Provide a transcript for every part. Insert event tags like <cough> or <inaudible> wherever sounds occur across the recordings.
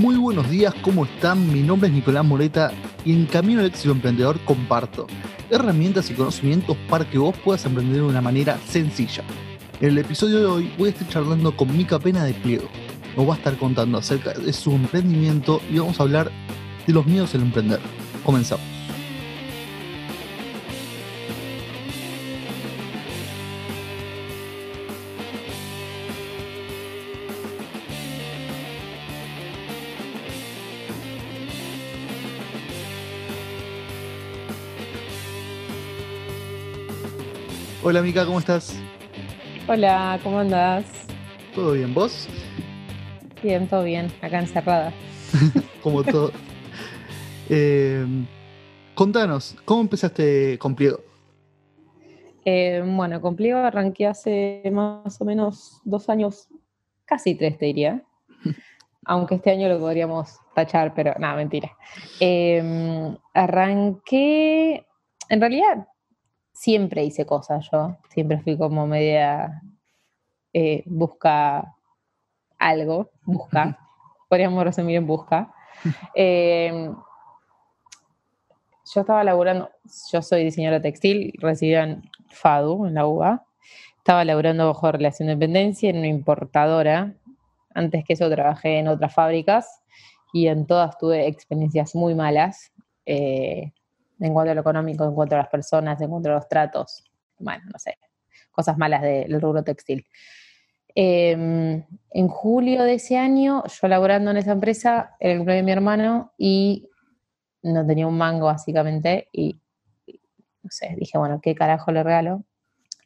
Muy buenos días, ¿cómo están? Mi nombre es Nicolás Moreta y en Camino al Éxito Emprendedor comparto herramientas y conocimientos para que vos puedas emprender de una manera sencilla. En el episodio de hoy voy a estar charlando con Mica Pena de Pliego. Nos va a estar contando acerca de su emprendimiento y vamos a hablar de los miedos al emprender. Comenzamos. Hola Mica, ¿cómo estás? Hola, ¿cómo andás? ¿Todo bien? ¿Vos? Bien, todo bien, acá encerrada. <laughs> Como todo. Eh, contanos, ¿cómo empezaste con Pliego? Eh, bueno, con Pliego arranqué hace más o menos dos años, casi tres te diría. <laughs> Aunque este año lo podríamos tachar, pero nada, mentira. Eh, arranqué, en realidad siempre hice cosas yo, siempre fui como media eh, busca algo, busca, <laughs> podríamos resumir en busca. Em, yo estaba laburando, yo soy diseñadora textil, residí en FADU, en la UBA, estaba laburando bajo relación de dependencia en una importadora, antes que eso trabajé en otras fábricas y en todas tuve experiencias muy malas. Eh, en cuanto a lo económico, en cuanto a las personas, en cuanto a los tratos, bueno, no sé, cosas malas del rubro textil. Em, en julio de ese año, yo laborando en esa empresa, era el cumpleaños de mi hermano y no tenía un mango básicamente y, no sé, dije, bueno, ¿qué carajo le regalo?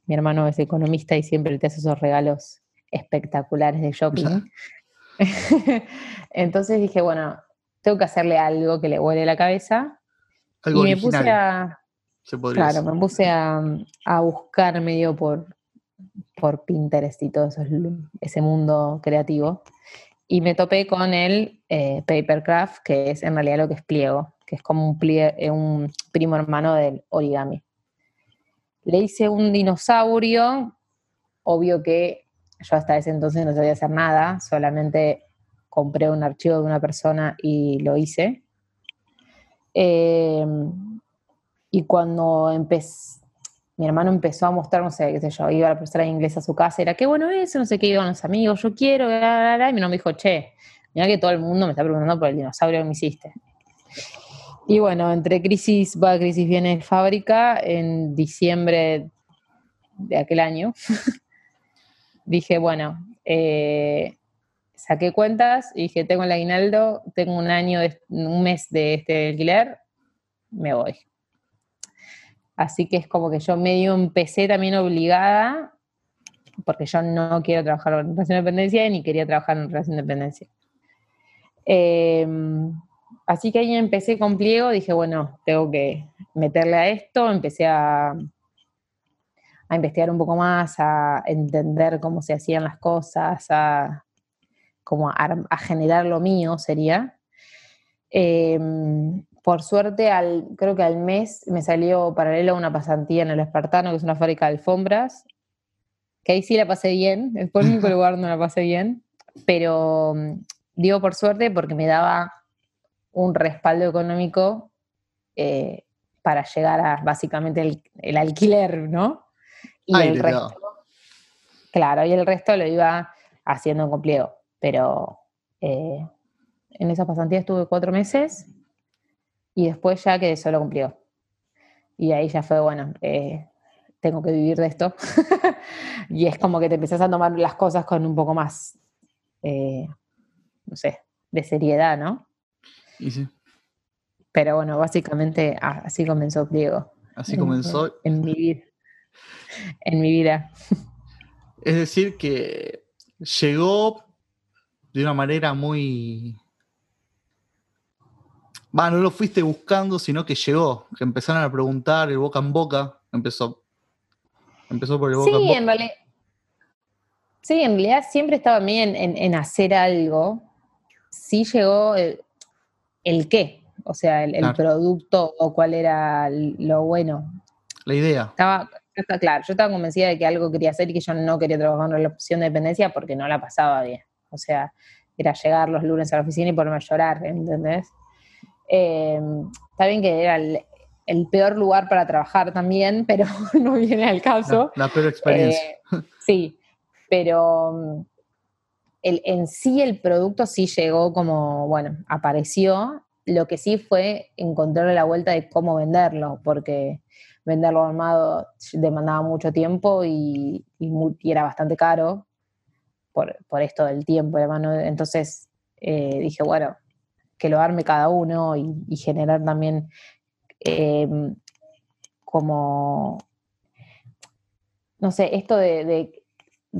Mi hermano es economista y siempre te hace esos regalos espectaculares de shopping. <laughs> Entonces dije, bueno, tengo que hacerle algo que le huele la cabeza y me puse a. claro, me puse a, buscar medio por, por Pinterest y todo eso, ese mundo creativo. Y me topé con el eh, Papercraft, que es en realidad lo que es pliego, que es como un, eh, un primo hermano del origami. Le hice un dinosaurio, obvio que yo hasta ese entonces no sabía hacer nada, solamente compré un archivo de una persona y lo hice. Em, y cuando empecé, mi hermano empezó a mostrar, no sé, qué sé yo, iba a la de inglés a su casa, era qué bueno eso, no sé qué, iban los amigos, yo quiero, y mi hermano me dijo, che, mira que todo el mundo me está preguntando por el dinosaurio que me hiciste. Y bueno, entre crisis va, crisis viene fábrica, en diciembre de aquel año, <laughs> dije, bueno, eh, saqué cuentas y dije, tengo el aguinaldo, tengo un año, un mes de este alquiler, me voy. Así que es como que yo medio empecé también obligada, porque yo no quiero trabajar en relación de dependencia ni quería trabajar en relación de dependencia. Em, así que ahí empecé con pliego, dije, bueno, tengo que meterle a esto, empecé a, a investigar un poco más, a entender cómo se hacían las cosas, a, como a, generar lo mío sería. Em, por suerte, al, creo que al mes me salió paralelo una pasantía en el Espartano, que es una fábrica de alfombras, que ahí sí la pasé bien, es por el único lugar donde la pasé bien, pero mm, digo por suerte porque me daba un respaldo económico eh, para llegar a básicamente el, alquiler, ¿no? Y el resto, claro, y el resto lo iba haciendo en complejo pero eh, en esa pasantía estuve cuatro meses y después ya quedé solo cumplió. Y ahí ya fue, bueno, eh, tengo que vivir de esto. <laughs> y es como que te empezás a tomar las cosas con un poco más, eh, no sé, de seriedad, ¿no? Y sí. Pero bueno, básicamente así comenzó Diego. Así comenzó. <laughs> En, mi vida. En mi vida. Es decir, que llegó de una manera muy... Va, no lo fuiste buscando, sino que llegó, que empezaron a preguntar, el boca en boca, empezó. Empezó por el boca en boca. En realidad, sí, en realidad siempre estaba bien en, hacer algo. Sí llegó el, qué, o sea, el, producto o cuál era lo bueno. La idea. Estaba, está claro, yo estaba convencida de que algo quería hacer y que yo no quería trabajar en la opción de dependencia porque no la pasaba bien. O sea, era llegar los lunes a la oficina y ponerme a llorar, ¿entendés? Eh, está bien que era el, peor lugar para trabajar también, <laughs> pero no viene al caso. La, peor experiencia. Eh, sí, pero mm, el, en sí el producto sí llegó como, bueno, apareció. Lo que sí fue encontrarle la vuelta de cómo venderlo, porque venderlo armado demandaba mucho tiempo y, era bastante caro por, esto del tiempo, hermano. Entonces eh, dije, bueno, que lo arme cada uno y, generar también em, como, no sé, esto de,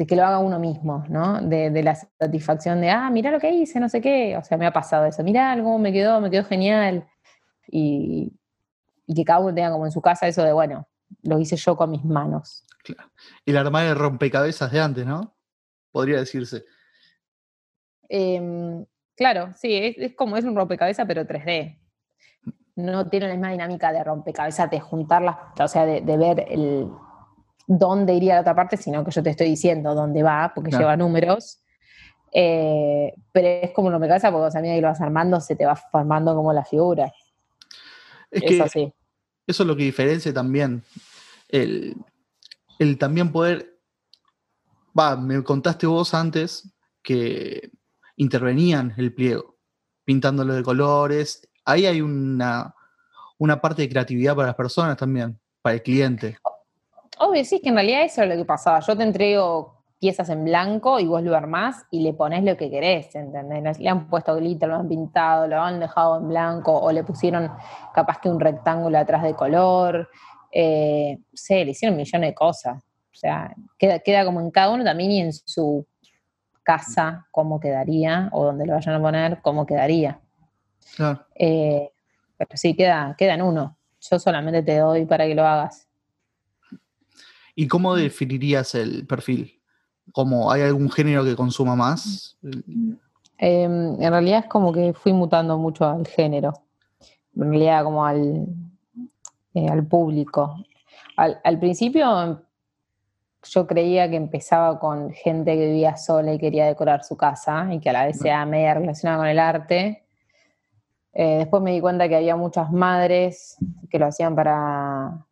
que lo haga uno mismo, ¿no? De, la satisfacción de, ah, mira lo que hice, no sé qué. O sea, me ha pasado eso, mira algo, me quedó, me quedó genial. Y, que cada uno tenga como en su casa eso de, bueno, lo hice yo con mis manos. Claro. La armar de rompecabezas de antes, ¿no? Podría decirse. Em, claro, sí, es, como es un rompecabezas, pero 3D. No tiene la misma dinámica de rompecabezas, de juntarlas, o sea, de, ver el dónde iría la otra parte, sino que yo te estoy diciendo dónde va, porque lleva números. Eh, pero es como un rompecabezas, porque a medida que lo vas armando, se te va formando como la figura. Es, que así. Eso es lo que diferencia también. El, también poder. Va, me contaste vos antes que intervenían el pliego, pintándolo de colores. Ahí hay una, una parte de creatividad para las personas también, para el cliente. Obvio, sí, que en realidad eso es lo que pasaba. Yo te entrego piezas en blanco y vos lo armás y le pones lo que querés, ¿entendés? Le han puesto glitter, lo han pintado, lo han dejado en blanco o le pusieron capaz que un rectángulo atrás de color. Eh, sé, le hicieron millones de cosas. O sea, queda, queda como en cada uno también y en su casa cómo quedaría o donde lo vayan a poner, cómo quedaría. Eh, pero sí, queda, queda en uno. Yo solamente te doy para que lo hagas. ¿Y cómo definirías el perfil? como hay algún género que consuma más? Em, en realidad es como que fui mutando mucho al género, en realidad como al, eh, al público. Al, principio yo creía que empezaba con gente que vivía sola y quería decorar su casa y que a la vez sea media relacionada con el arte. Eh, después me di cuenta que había muchas madres que lo hacían para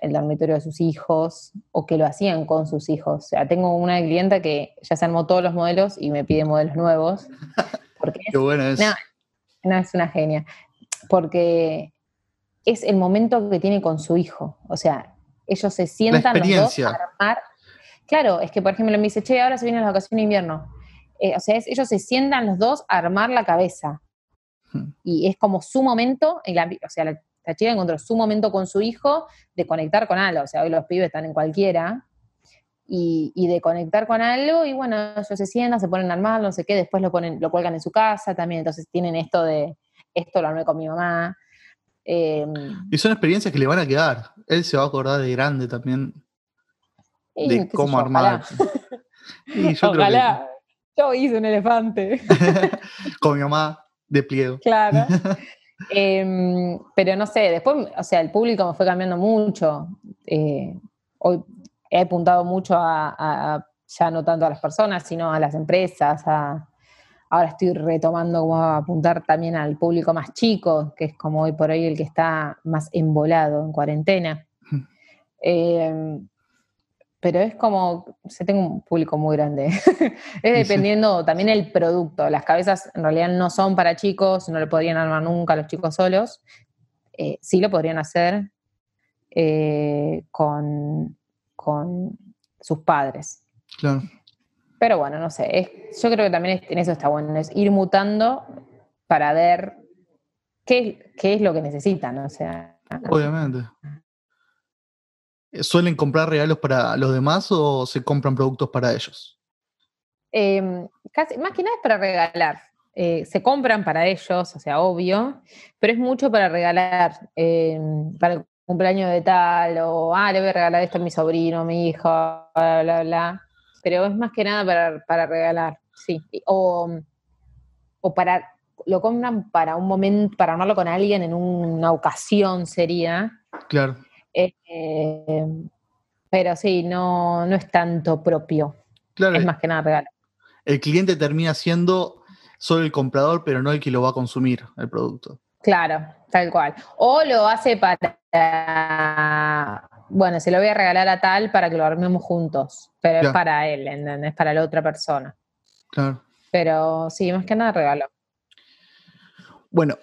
el dormitorio de sus hijos o que lo hacían con sus hijos. O sea, tengo una clienta que ya se armó todos los modelos y me pide modelos nuevos. Porque <laughs> Qué bueno es. No, es una genia. Porque es el momento que tiene con su hijo. O sea, ellos se sientan los dos a armar. Claro, es que por ejemplo me dice, che, ahora se vienen las vacaciones de invierno. Eh, o sea, ellos se sientan los dos a armar la cabeza. Hmm. Y es como su momento, o sea, la, la chica encontró su momento con su hijo de conectar con algo. O sea, hoy los pibes están en cualquiera. Y, de conectar con algo, y bueno, ellos se sientan, se ponen a armar, no sé qué, después lo ponen, lo cuelgan en su casa también, entonces tienen esto de, esto lo armé con mi mamá. Em, y son experiencias que le van a quedar. Él se va a acordar de grande también. De cómo armar. yo <laughs> Ojalá. Yo hice un elefante. <laughs> con mi mamá, de pliego. Claro. <laughs> Em, pero no sé, después, o sea, el público me fue cambiando mucho. Eh, hoy he apuntado mucho a, ya no tanto a las personas, sino a las empresas. ahora estoy retomando como a apuntar también al público más chico, que es como hoy por hoy el que está más embolado en cuarentena pero es como, se tengo un público muy grande. <laughs> es dependiendo también el producto. Las cabezas en realidad no son para chicos, no lo podrían armar nunca los chicos solos. Eh, sí lo podrían hacer eh, con, sus padres. Claro. Pero bueno, no sé. yo creo que también en eso está bueno, es ir mutando para ver qué, qué es lo que necesitan. O sea. Obviamente. ¿Suelen comprar regalos para los demás o se compran productos para ellos? Em, casi, más que nada es para regalar. Eh, se compran para ellos, o sea, obvio, pero es mucho para regalar, em, para el cumpleaños de tal, o, ah, le voy a regalar esto a mi sobrino, a mi hijo, bla, bla, bla. Pero es más que nada para, regalar, sí. O, o para, lo compran para un momento, para armarlo con alguien en una ocasión sería. Claro. Eh, pero sí, no, no es tanto propio. Claro, es más que nada regalo. El cliente termina siendo solo el comprador, pero no el que lo va a consumir el producto. Claro, tal cual. O lo hace para, bueno, se lo voy a regalar a tal para que lo armemos juntos, pero es para él, ¿entendés? Para la otra persona. Claro. Pero sí, más que nada regalo. Bueno,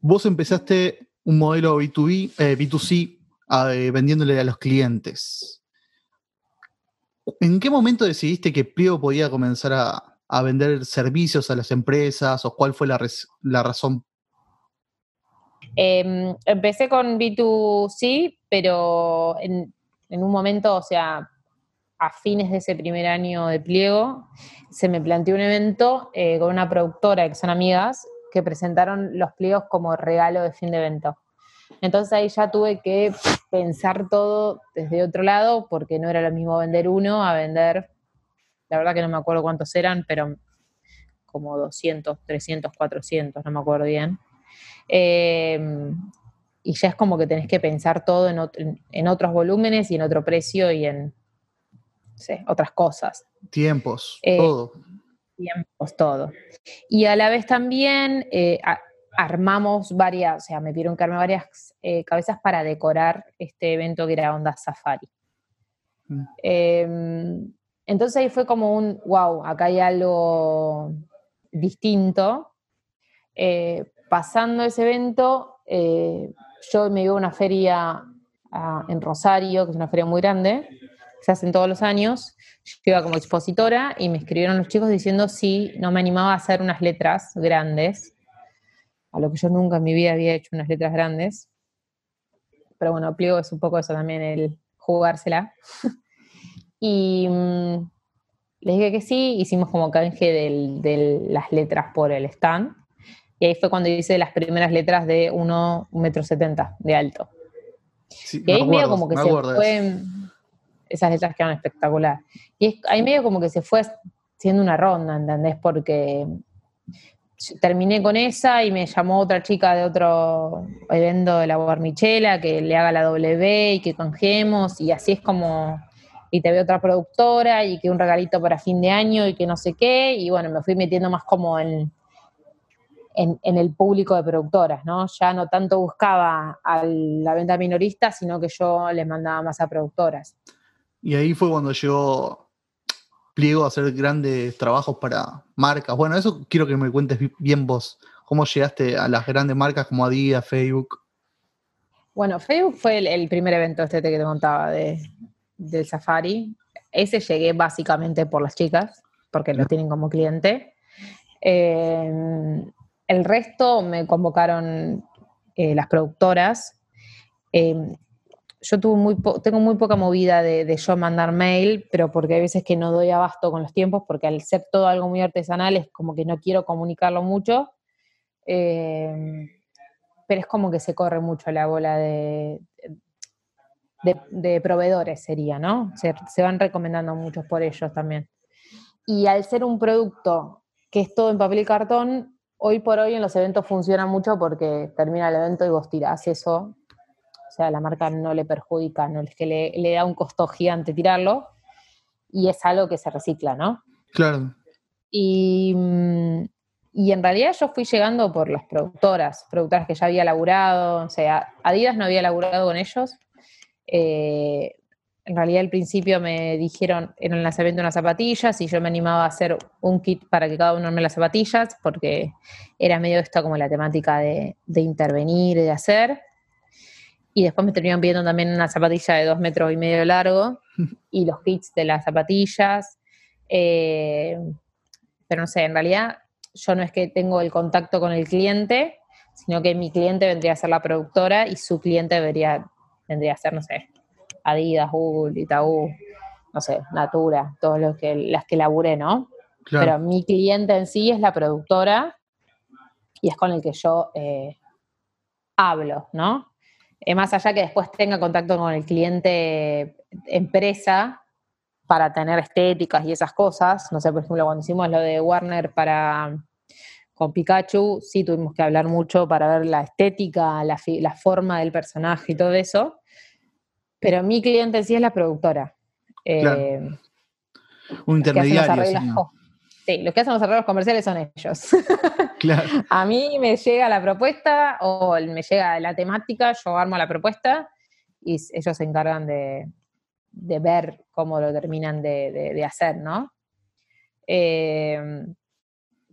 vos empezaste un modelo B2B, eh, B2C eh, vendiéndole a los clientes. ¿En qué momento decidiste que Pliego podía comenzar a, vender servicios a las empresas o cuál fue la, la razón Em, empecé con B2C, pero en, un momento, o sea, a fines de ese primer año de pliego, se me planteó un evento eh, con una productora que son amigas que presentaron los pliegos como regalo de fin de evento. Entonces ahí ya tuve que pensar todo desde otro lado, porque no era lo mismo vender uno a vender, la verdad que no me acuerdo cuántos eran, pero como 200, 300, 400, no me acuerdo bien. Em, y ya es como que tenés que pensar todo en, otros volúmenes y en otro precio y en otras cosas. Tiempos, eh, todo. Tiempos, todo. Y a la vez también eh, armamos varias, o sea, me pidieron que arme varias eh, cabezas para decorar este evento que era Onda Safari. Mm. Em, entonces ahí fue como un, wow, acá hay algo distinto, pasando ese evento, eh, yo me iba a una feria en Rosario, que es una feria muy grande, se hacen todos los años. Yo iba como expositora y me escribieron los chicos diciendo si no me animaba a hacer unas letras grandes, a lo que yo nunca en mi vida había hecho unas letras grandes. Pero bueno, pliego es un poco eso también, el jugársela. <laughs> y mm, les dije que sí, hicimos como canje de las letras por el stand. Y ahí fue cuando hice las primeras letras de 1,70 metro de alto. y ahí medio como que se fue. Esas letras quedaron espectacular. Y ahí medio como que se fue siendo una ronda, ¿entendés? Porque terminé con esa y me llamó otra chica de otro evento de la Guarmichela que le haga la W y que canjemos y así es como y te veo otra productora y que un regalito para fin de año y que no sé qué y bueno, me fui metiendo más como en, en, el público de productoras, ¿no? Ya no tanto buscaba a la venta minorista, sino que yo les mandaba más a productoras. Y ahí fue cuando llegó Pliego a hacer grandes trabajos para marcas. Bueno, eso quiero que me cuentes bien vos. ¿Cómo llegaste a las grandes marcas como Adidas, Facebook? Bueno, Facebook fue el, primer evento este que te contaba de, del Safari. Ese llegué básicamente por las chicas, porque lo tienen como cliente. Eh, el resto me convocaron eh, las productoras. Em, yo tuve muy tengo muy poca movida de, yo mandar mail, pero porque hay veces que no doy abasto con los tiempos, porque al ser todo algo muy artesanal es como que no quiero comunicarlo mucho. Em, pero es como que se corre mucho la bola de, de, proveedores, sería, ¿no? Se, se van recomendando muchos por ellos también. Y al ser un producto que es todo en papel y cartón, hoy por hoy en los eventos funciona mucho porque termina el evento y vos tirás eso. O sea, la marca no le perjudica, no es que le, da un costo gigante tirarlo. Y es algo que se recicla, ¿no? Claro. Y, y en realidad yo fui llegando por las productoras, productoras que ya había laburado, o sea, Adidas no había laburado con ellos. Eh, en realidad al principio me dijeron en el lanzamiento unas zapatillas y yo me animaba a hacer un kit para que cada uno arme las zapatillas porque era medio esto como la temática de, intervenir y de hacer. Y después me terminaron pidiendo también una zapatilla de dos metros y medio largo <laughs> y los kits de las zapatillas. Eh, pero no sé, en realidad yo no es que tengo el contacto con el cliente, sino que mi cliente vendría a ser la productora y su cliente debería, vendría a ser, no sé, Adidas, Google, Itaú, no sé, Natura, todas los que, las que laburé, ¿no? Pero mi cliente en sí es la productora y es con el que yo eh, hablo, ¿no? Eh, más allá que después tenga contacto con el cliente empresa para tener estéticas y esas cosas, no sé, por ejemplo, cuando hicimos lo de Warner para con Pikachu, sí tuvimos que hablar mucho para ver la estética, la, la forma del personaje y todo eso. Pero mi cliente en sí es la productora. Eh, Un intermediario. Sí, los que hacen los arreglos comerciales son ellos. <laughs> Claro. A mí me llega la propuesta o me llega la temática, yo armo la propuesta y ellos se encargan de, de ver cómo lo terminan de, de- de hacer, ¿no? Eh,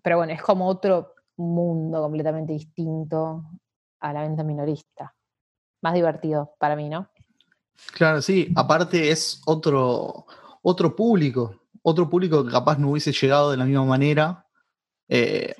pero bueno, es como otro mundo completamente distinto a la venta minorista. Más divertido para mí, ¿no? Claro, sí. Aparte es otro, otro público. Otro público que capaz no hubiese llegado de la misma manera eh,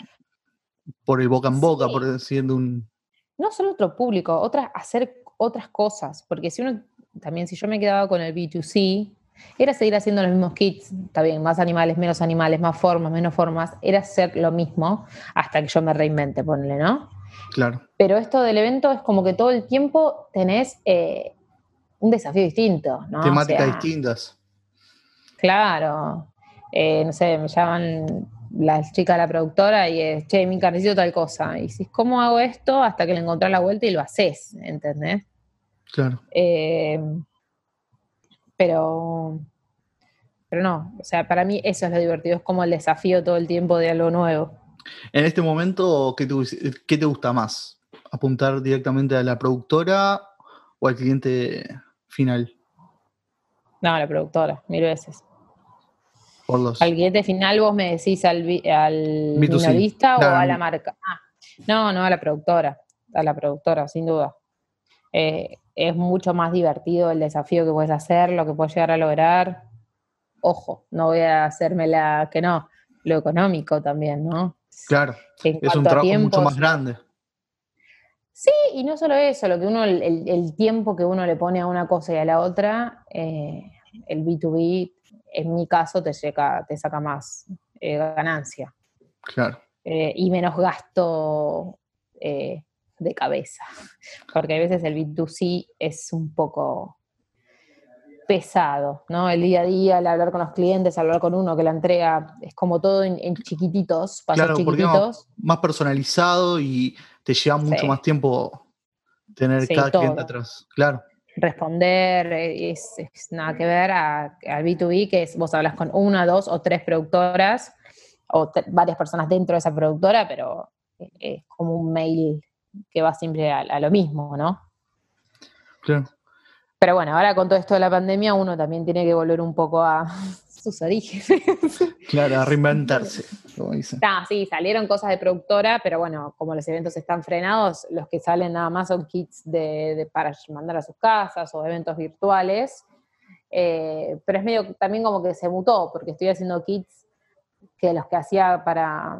por el boca en boca, Sí. por decir de un. no solo otro público, otras, hacer otras cosas, porque si uno, también si yo me quedaba con el B2C, era seguir haciendo los mismos kits, está bien, más animales, menos animales, más formas, menos formas, era hacer lo mismo hasta que yo me reinvente, ponle, ¿no? Claro. Pero esto del evento es como que todo el tiempo tenés eh, un desafío distinto, ¿no? O Temáticas sea, distintas. Claro. Eh, no sé, me llaman las chicas de la productora y es, che, mi necesito tal cosa. Y dices, ¿cómo hago esto? Hasta que le encontrás la vuelta y lo haces, ¿entendés? Claro. Eh, pero, pero no, o sea, para mí eso es lo divertido, es como el desafío todo el tiempo de algo nuevo. En este momento, ¿qué te, qué te gusta más? ¿Apuntar directamente a la productora o al cliente final? No, la productora, mil veces. Por los. Al cliente final vos me decís al, al B2C, minorista o a la marca. Ah, no, no, a la productora, a la productora, sin duda. Eh, es mucho más divertido el desafío que puedes hacer, lo que puedes llegar a lograr. Ojo, no voy a hacerme la que no, lo económico también, ¿no? Claro, En es un trabajo mucho más grande. Sí, y no solo eso, lo que uno, el tiempo que uno le pone a una cosa y a la otra, eh, el B2B, en mi caso, te, llega, te saca más eh, ganancia Claro. eh, y menos gasto eh, de cabeza. <laughs> Porque a veces el B2C es un poco pesado, ¿no? El día a día, el hablar con los clientes, hablar con uno que la entrega, es como todo en, en chiquititos, pasos Claro, chiquititos. Más personalizado y te lleva mucho Sí. más tiempo tener Sí, cada cliente atrás. Claro, responder, eh, es, es nada que ver a- al B2B, que es vos hablas con una, dos o tres productoras o varias personas dentro de esa productora, pero eh, es como un mail que va siempre a, a lo mismo, ¿no? claro. Pero bueno, ahora con todo esto de la pandemia uno también tiene que volver un poco a sus orígenes. <laughs> Claro, a reinventarse, como dicen. Ah, sí, salieron cosas de productora, pero bueno, como los eventos están frenados, los que salen nada más son kits de, de- para mandar a sus casas o eventos virtuales. Eh, pero es medio también como que se mutó, porque estoy haciendo kits que los que hacía para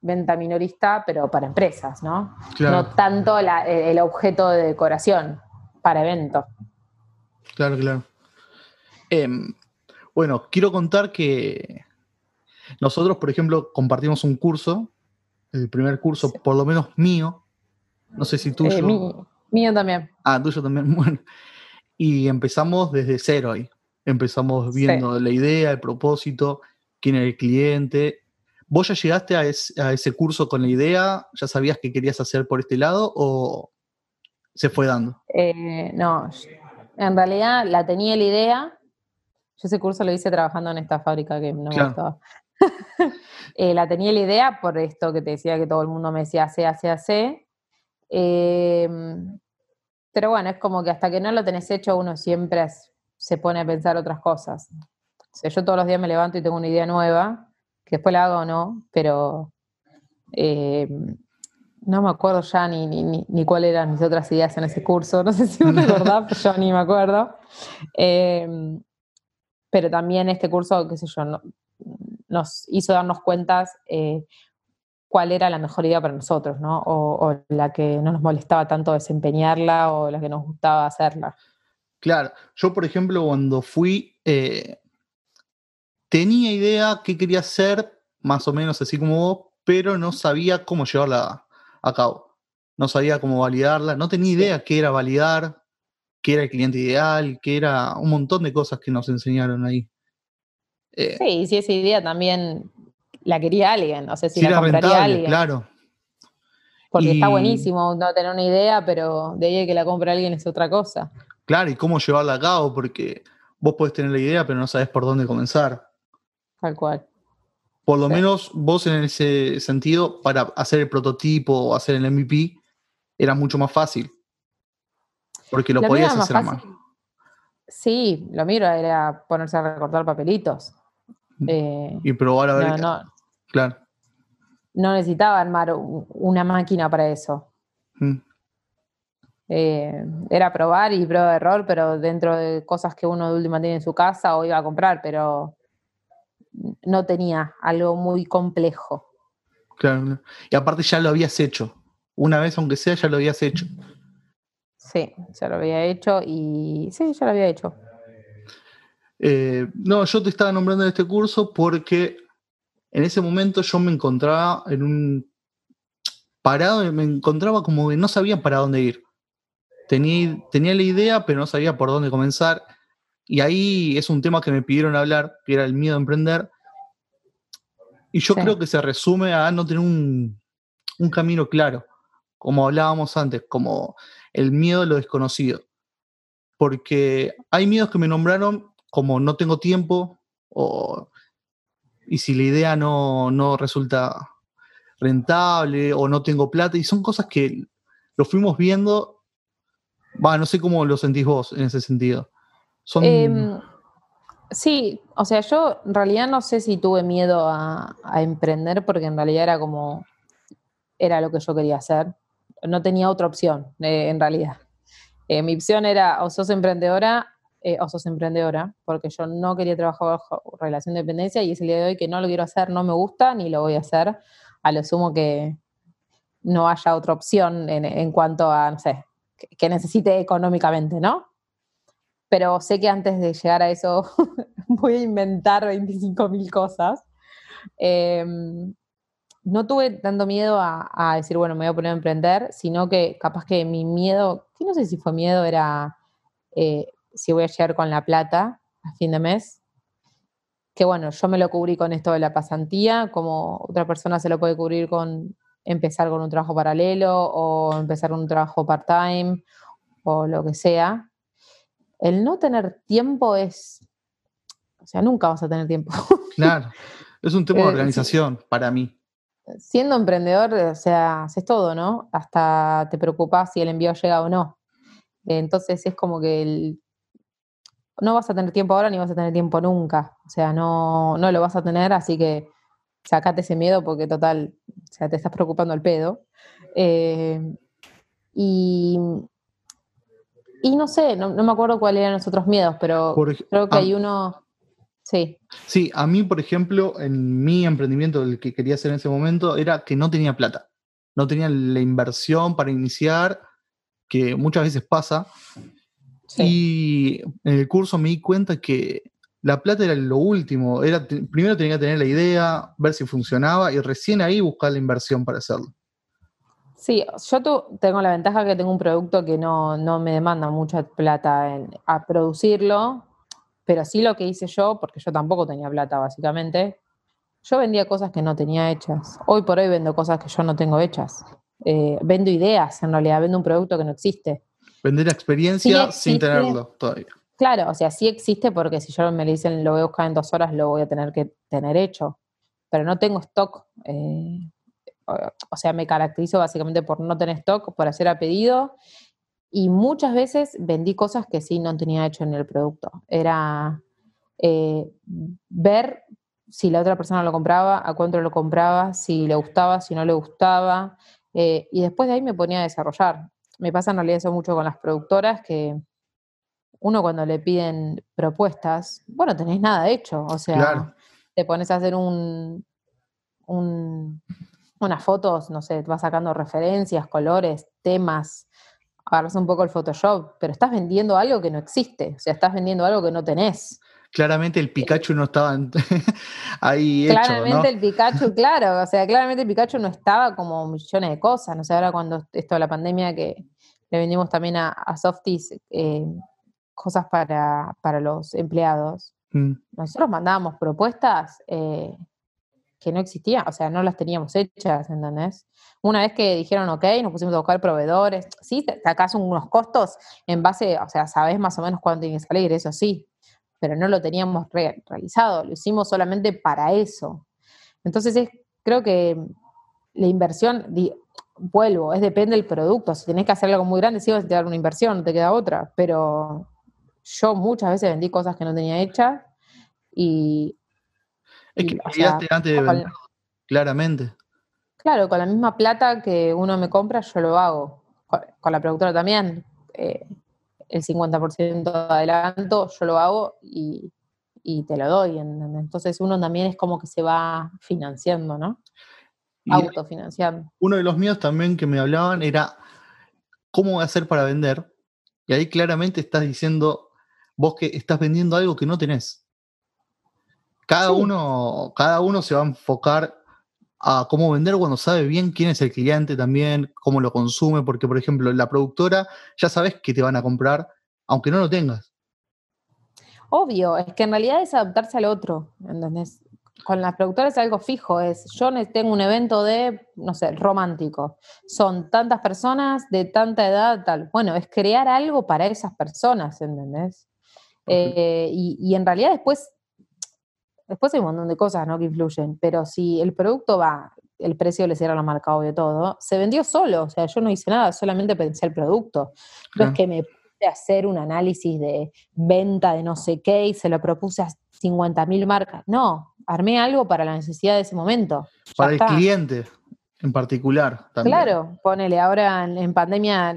venta minorista, pero para empresas, ¿no? Claro, No tanto la- el el objeto de decoración para evento. claro, claro. Em, bueno, quiero contar que nosotros, por ejemplo, compartimos un curso, el primer curso, Sí. por lo menos mío, no sé si tuyo. Eh, mío también. Ah, tuyo también, <laughs> bueno. Y empezamos desde cero ahí. Empezamos Sí. viendo la idea, el propósito, quién era el cliente. ¿Vos ya llegaste a, es- a ese curso con la idea? ¿Ya sabías qué querías hacer por este lado o se fue dando? Eh, no, en realidad la tenía la idea. Yo ese curso lo hice trabajando en esta fábrica que no me gustaba. <laughs> Eh, la tenía la idea por esto que te decía que todo el mundo me decía hace, hace, hace. Eh, pero bueno, es como que hasta que no lo tenés hecho, uno siempre se pone a pensar otras cosas. O sea, yo todos los días me levanto y tengo una idea nueva, que después la hago o no, pero eh, no me acuerdo ya ni, ni, ni, cuáles eran mis otras ideas en ese curso. <laughs> No sé si vos te <laughs> acordás, pero yo ni me acuerdo. Pero también este curso, qué sé yo, no- nos hizo darnos cuentas eh, cuál era la mejor idea para nosotros, ¿no? O, o la que no nos molestaba tanto desempeñarla o la que nos gustaba hacerla. Claro, yo por ejemplo cuando fui, eh, tenía idea qué quería hacer, más o menos así como vos, pero no sabía cómo llevarla a cabo. No sabía cómo validarla, no tenía idea qué era validar, qué era el cliente ideal, qué era un montón de cosas que nos enseñaron ahí. Eh, Sí, y si esa idea también la quería alguien, o sea, si, si la era compraría rentable, alguien. claro. Porque está buenísimo no tener una idea, pero de ahí que la compre alguien es otra cosa. Claro, y cómo llevarla a cabo, porque vos podés tener la idea, pero no sabes por dónde comenzar. Tal cual. Por lo menos vos en ese sentido, para hacer el prototipo o hacer el MVP, era mucho más fácil. Porque lo, podías hacer a mano. Sí, lo miro, era ponerse a recortar papelitos. Mm. Eh, y probar a ver. No, claro. No necesitaba armar una máquina para eso. Mm. Eh, era probar y prueba de error, pero dentro de cosas que uno de última tiene en su casa o iba a comprar, pero no tenía algo muy complejo. Claro, y aparte ya lo habías hecho. Una vez, aunque sea, ya lo habías hecho. Sí, ya lo había hecho y sí, ya lo había hecho. Eh, no, yo te estaba nombrando en este curso porque en ese momento yo me encontraba en un parado, me encontraba como que no sabía para dónde ir. Tenía, tenía la idea, pero no sabía por dónde comenzar. Y ahí es un tema que me pidieron hablar, que era el miedo a emprender. Y yo creo que se resume a no tener un, camino claro, como hablábamos antes, como el miedo a lo desconocido. Porque hay miedos que me nombraron como no tengo tiempo o, y si la idea no, no resulta rentable o no tengo plata, y son cosas que lo fuimos viendo Va, no sé cómo lo sentís vos en ese sentido. Em, sí, o sea, yo en realidad no sé si tuve miedo a, emprender porque en realidad era como, era lo que yo quería hacer. No tenía otra opción, eh, en realidad. Eh, mi opción era o sos emprendedora eh, o sos emprendedora, porque yo no quería trabajar bajo relación de dependencia y es el día de hoy que no lo quiero hacer, no me gusta ni lo voy a hacer. A lo sumo que no haya otra opción en, en cuanto a, no sé, que necesite económicamente, ¿no? Pero sé que antes de llegar a eso <laughs> voy a inventar 25 mil cosas. Em, no tuve tanto miedo a, decir, bueno, me voy a poner a emprender, sino que capaz que mi miedo, que no sé si fue miedo, era eh, si voy a llegar con la plata a fin de mes. Que bueno, yo me lo cubrí con esto de la pasantía, como otra persona se lo puede cubrir con empezar con un trabajo paralelo o empezar con un trabajo part-time o lo que sea. El no tener tiempo es, o sea, nunca vas a tener tiempo. Claro, es un tema de <laughs> eh, organización para mí. Siendo emprendedor, o sea, haces todo, ¿no? Hasta te preocupas si el envío llega o no. Entonces es como que no vas a tener tiempo ahora ni vas a tener tiempo nunca. O sea, no, no lo vas a tener, así que sacate ese miedo porque total, o sea, te estás preocupando al pedo. Eh, y, y no sé, no, me acuerdo cuáles eran los otros miedos, pero creo que hay uno... Sí. Sí, a mí, por ejemplo, en mi emprendimiento, el que quería hacer en ese momento, era que no tenía plata. No tenía la inversión para iniciar, que muchas veces pasa. Y en el curso me di cuenta que la plata era lo último. Era, primero tenía que tener la idea, ver si funcionaba y recién ahí buscar la inversión para hacerlo. Sí, yo tengo la ventaja que tengo un producto que no, me demanda mucha plata a producirlo, pero sí lo que hice yo, porque yo tampoco tenía plata básicamente, yo vendía cosas que no tenía hechas. Hoy por hoy vendo cosas que yo no tengo hechas. Eh, vendo ideas, en realidad, vendo un producto que no existe. Vender experiencia sin tenerlo todavía. Claro, o sea, sí existe porque si yo me le dicen lo voy a buscar en dos horas, lo voy a tener que tener hecho. Pero no tengo stock. Eh, o sea, me caracterizo básicamente por no tener stock, por hacer a pedido. Y muchas veces vendí cosas que sí no tenía hecho en el producto. Era eh, ver si la otra persona lo compraba, a cuánto lo compraba, si le gustaba, si no le gustaba. Eh, y después de ahí me ponía a desarrollar. Me pasa en realidad eso mucho con las productoras que uno cuando le piden propuestas, bueno, tenéis nada hecho, o sea, te pones a hacer un, unas fotos, no sé, vas sacando referencias, colores, temas, agarras un poco el Photoshop, pero estás vendiendo algo que no existe, o sea, estás vendiendo algo que no tenés. Claramente el Pikachu no estaba <laughs> ahí hecho, Claramente el Pikachu, claro, o sea, claramente el Pikachu no estaba como millones de cosas, no sé, ahora cuando esto de la pandemia que le vendimos también a, a Softies, eh, cosas para, los empleados. Mm. Nosotros mandábamos propuestas eh, que no existían, o sea, no las teníamos hechas, ¿entendés? Una vez que dijeron, ok, nos pusimos a buscar proveedores, sí, te sacás unos costos en base, o sea, sabés más o menos cuánto tiene que salir, eso sí, pero no lo teníamos realizado, lo hicimos solamente para eso. Entonces es, creo que la inversión, vuelvo, es depende del producto. Si tenés que hacer algo muy grande, sí vas a dar una inversión, no te queda otra. Pero yo muchas veces vendí cosas que no tenía hechas y... Es que antes de vender, claramente. Claro, con la misma plata que uno me compra, yo lo hago. Con, la productora también. Eh, el 50% de adelanto yo lo hago y, te lo doy. Entonces uno también es como que se va financiando, ¿no? Autofinanciando. Uno de los míos también que me hablaban era cómo hacer para vender. Y ahí claramente estás diciendo vos que estás vendiendo algo que no tenés. Cada, uno, cada uno se va a enfocar a cómo vender cuando sabe bien quién es el cliente también, cómo lo consume, porque por ejemplo, la productora ya sabes que te van a comprar, aunque no lo tengas. Obvio, es que en realidad es adaptarse al otro, ¿entendés? Con las productoras es algo fijo, es yo tengo un evento de, no sé, romántico. Son tantas personas de tanta edad, tal. Bueno, es crear algo para esas personas, ¿entendés? Eh, y, y, en realidad después Después hay un montón de cosas ¿no? que influyen, pero si el producto va, el precio le cierra la marca, obvio todo, se vendió solo, o sea, yo no hice nada, solamente pensé el producto. No es que me puse a hacer un análisis de venta de no sé qué y se lo propuse a 50.000 marcas. No, armé algo para la necesidad de ese momento. Para el cliente en particular. También. Claro, ponele, ahora en, en pandemia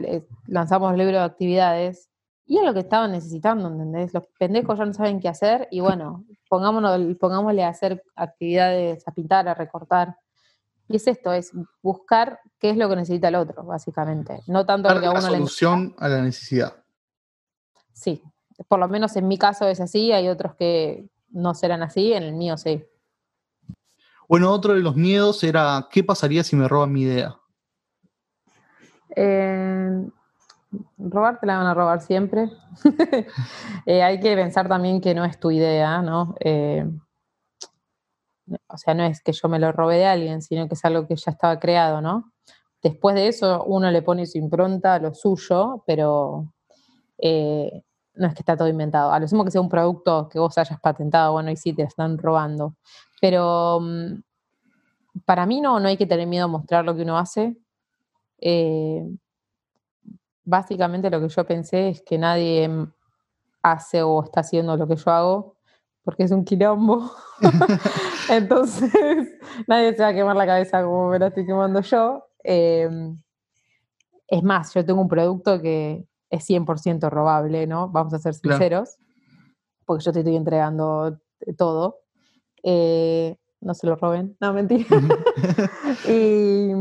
lanzamos el libro de actividades y es lo que estaban necesitando, ¿entendés? Los pendejos ya no saben qué hacer y bueno, pongámonos, pongámosle a hacer actividades, a pintar, a recortar. Y es esto, es buscar qué es lo que necesita el otro, básicamente. No tanto lo que a uno la solución a la necesidad. Sí, por lo menos en mi caso es así, hay otros que no serán así, en el mío sí. Bueno, otro de los miedos era, ¿qué pasaría si me roban mi idea? Eh, robar te la van a robar siempre. <laughs> Eh, hay que pensar también que no es tu idea, ¿no? Eh, o sea, no es que yo me lo robé de alguien, sino que es algo que ya estaba creado, ¿no? Después de eso, uno le pone su impronta a lo suyo, pero eh, no es que está todo inventado. A lo sumo que sea un producto que vos hayas patentado, bueno, y sí te están robando. Pero mm, para mí no, no hay que tener miedo a mostrar lo que uno hace básicamente lo que yo pensé es que nadie hace o está haciendo lo que yo hago porque es un quilombo. <laughs> Entonces, <laughs> nadie se va a quemar la cabeza como me la estoy quemando yo. Em, es más, yo tengo un producto que es 100% robable, ¿no? Vamos a ser sinceros, porque yo te estoy entregando todo. Eh, no se lo roben, no, mentira. <laughs> y,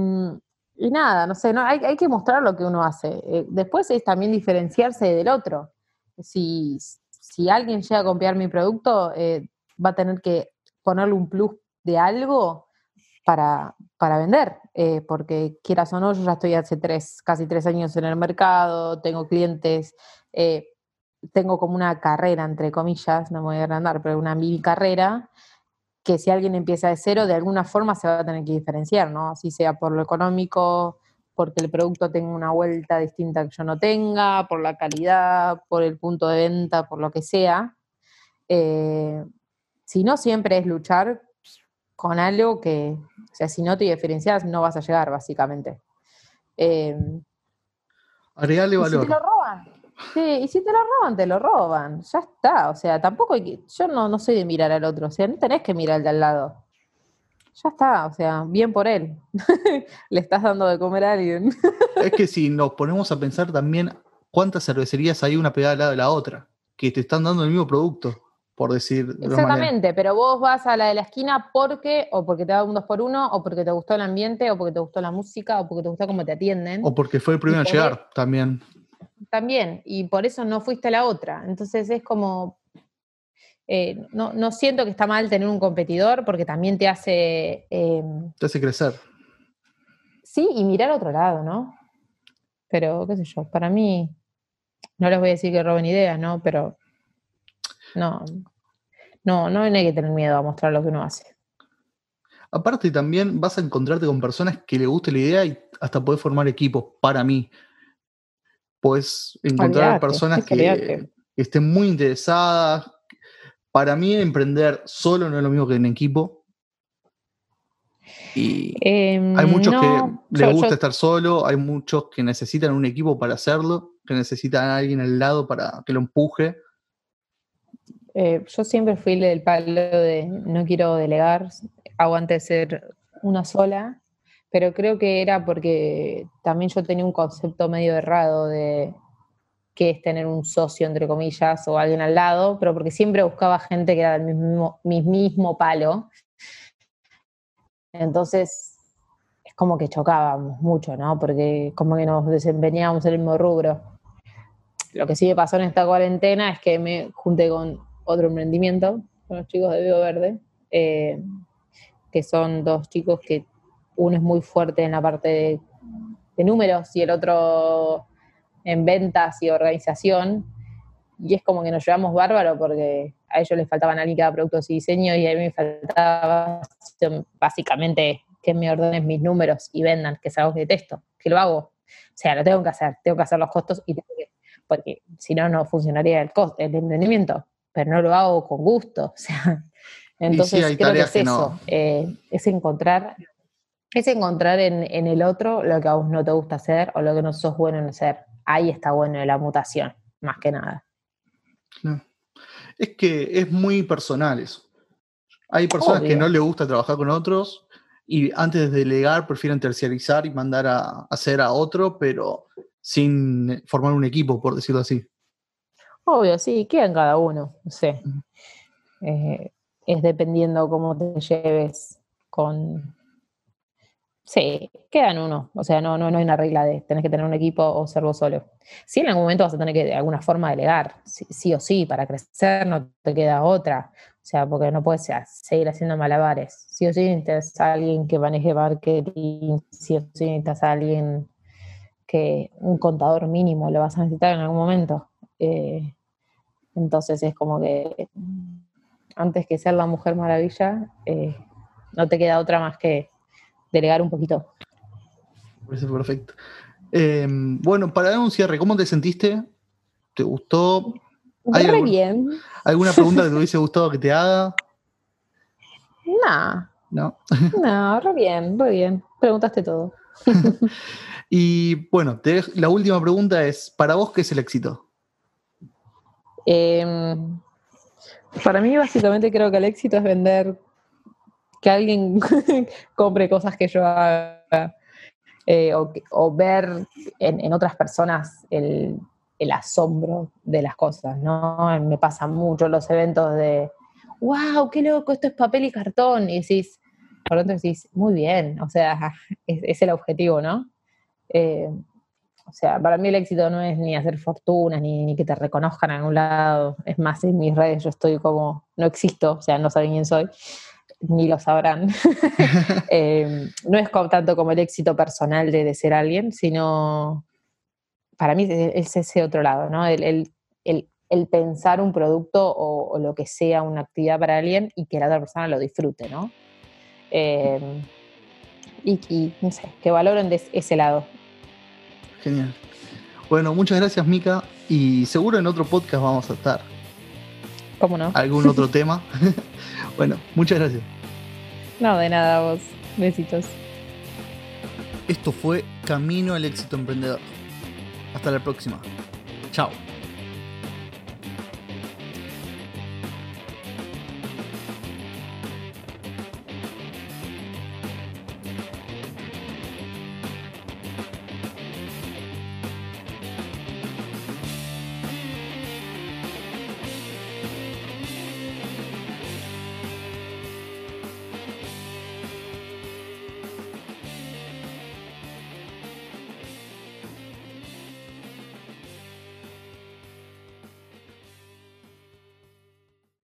y nada, no sé, no, hay, hay que mostrar lo que uno hace. Eh, después es también diferenciarse del otro. Si, si alguien llega a copiar mi producto, eh, va a tener que ponerle un plus de algo para, para vender, eh, porque quieras o no, yo ya estoy hace tres, casi tres años en el mercado, tengo clientes, tengo como una carrera, entre comillas, no me voy a agrandar, pero una mil carrera, que si alguien empieza de cero, de alguna forma se va a tener que diferenciar, ¿no? Así sea por lo económico, porque el producto tenga una vuelta distinta que yo no tenga, por la calidad, por el punto de venta, por lo que sea. Eh, si no, siempre es luchar con algo que, o sea, si no te diferencias, no vas a llegar, básicamente. Eh, Agregarle valor. Sí, y si te lo roban, te lo roban. Ya está. O sea, tampoco hay que. Yo no, no soy de mirar al otro. O sea, no tenés que mirar al de al lado. Ya está. O sea, bien por él. <laughs> Le estás dando de comer a alguien. <laughs> es que si nos ponemos a pensar también cuántas cervecerías hay una pegada al lado de la otra, que te están dando el mismo producto, por decir. Exactamente, pero vos vas a la de la esquina porque, o porque te da un dos por uno, o porque te gustó el ambiente, o porque te gustó la música, o porque te gustó cómo te atienden. O porque fue el primero a llegar también también, y por eso no fuiste a la otra. Entonces es como, eh, no, siento que está mal tener un competidor porque también te hace... Em, te hace crecer. Sí, y mirar a otro lado, ¿no? Pero, qué sé yo, para mí, no les voy a decir que roben ideas, ¿no? Pero no, no, no hay que tener miedo a mostrar lo que uno hace. Aparte también vas a encontrarte con personas que le guste la idea y hasta poder formar equipos, para mí puedes encontrar personas <laughs> que, estén muy interesadas. Para mí, emprender solo no es lo mismo que en equipo. Y Em, hay muchos no, que yo- les gusta yo- estar solo, hay muchos que necesitan un equipo para hacerlo, que necesitan a alguien al lado para que lo empuje. Eh, yo siempre fui del palo de no quiero delegar, de ser una sola, pero creo que era porque también yo tenía un concepto medio errado de qué es tener un socio, entre comillas, o alguien al lado, pero porque siempre buscaba gente que era del mismo, mi mismo palo. Entonces, es como que chocábamos mucho, ¿no? Porque como que nos desempeñábamos en el mismo rubro. Lo que sí me pasó en esta cuarentena es que me junté con otro emprendimiento, con los chicos de Vivo Verde, eh, que son dos chicos que uno es muy fuerte en la parte de, de números y el otro en ventas y organización. Y es como que nos llevamos bárbaro porque a ellos les faltaban alguien que haga productos y diseño y a mí me faltaba básicamente que me ordenen mis números y vendan, que es algo que detesto, que lo hago. O sea, lo tengo que hacer, tengo que hacer los costos y tengo que, porque si no, no funcionaría el, costo, el emprendimiento, pero no lo hago con gusto. <laughs> O sea, entonces creo que es que eso, no. eh, es encontrar, es encontrar en, en el otro lo que a vos no te gusta hacer o lo que no sos bueno en hacer. Ahí está bueno la mutación, más que nada. Es que es muy personal eso. Hay personas que no les gusta trabajar con otros y antes de delegar prefieren terciarizar y mandar a hacer a otro, pero sin formar un equipo, por decirlo así. Obvio, sí, queda en cada uno, no sé. Eh, es dependiendo cómo te lleves con... Sí, queda en uno. O sea, no, no, no hay una regla de tenés que tener un equipo o ser vos solo. Sí, en algún momento vas a tener que de alguna forma delegar, sí, sí o sí, para crecer no te queda otra. O sea, porque no puedes seguir haciendo malabares. Sí o sí necesitas a alguien que maneje marketing, sí o sí necesitas a alguien que un contador mínimo lo vas a necesitar en algún momento. Eh, entonces es como que antes que ser la mujer maravilla, eh, no te queda otra más que delegar un poquito. Me parece perfecto. Eh, bueno, para dar un cierre, ¿cómo te sentiste? ¿Te gustó? ¿Hay Re algún- bien. ¿Alguna pregunta que te <laughs> hubiese gustado que te haga? No, ¿No? <laughs> no, re bien, re bien. Preguntaste todo. <laughs> Y bueno, te la última pregunta es, ¿para vos qué es el éxito? Em, para mí, básicamente, creo que el éxito es vender, que alguien <laughs> compre cosas que yo haga, eh, o, ver en, otras personas el, asombro de las cosas, ¿no? Me pasa mucho los eventos de, wow, qué loco, esto es papel y cartón, y decís, por tanto decís, muy bien, o sea, <laughs> es, es el objetivo, ¿no? Eh, o sea, para mí el éxito no es ni hacer fortunas, ni, ni que te reconozcan en algún lado. Es más, en mis redes yo estoy como, no existo, o sea, no saben quién soy, ni lo sabrán. <laughs> Eh, no es tanto como el éxito personal de, ser alguien, sino para mí es, es ese otro lado, ¿no? El, el- el- pensar un producto o, lo que sea una actividad para alguien y que la otra persona lo disfrute, ¿no? Eh, y, y, no sé, que valoren de ese lado. Genial. Bueno, muchas gracias, Mika. Y seguro en otro podcast vamos a estar. ¿Cómo no? Algún otro <laughs> tema. bueno, muchas gracias. No, de nada vos. Besitos. Esto fue Camino al éxito emprendedor. Hasta la próxima. Chao.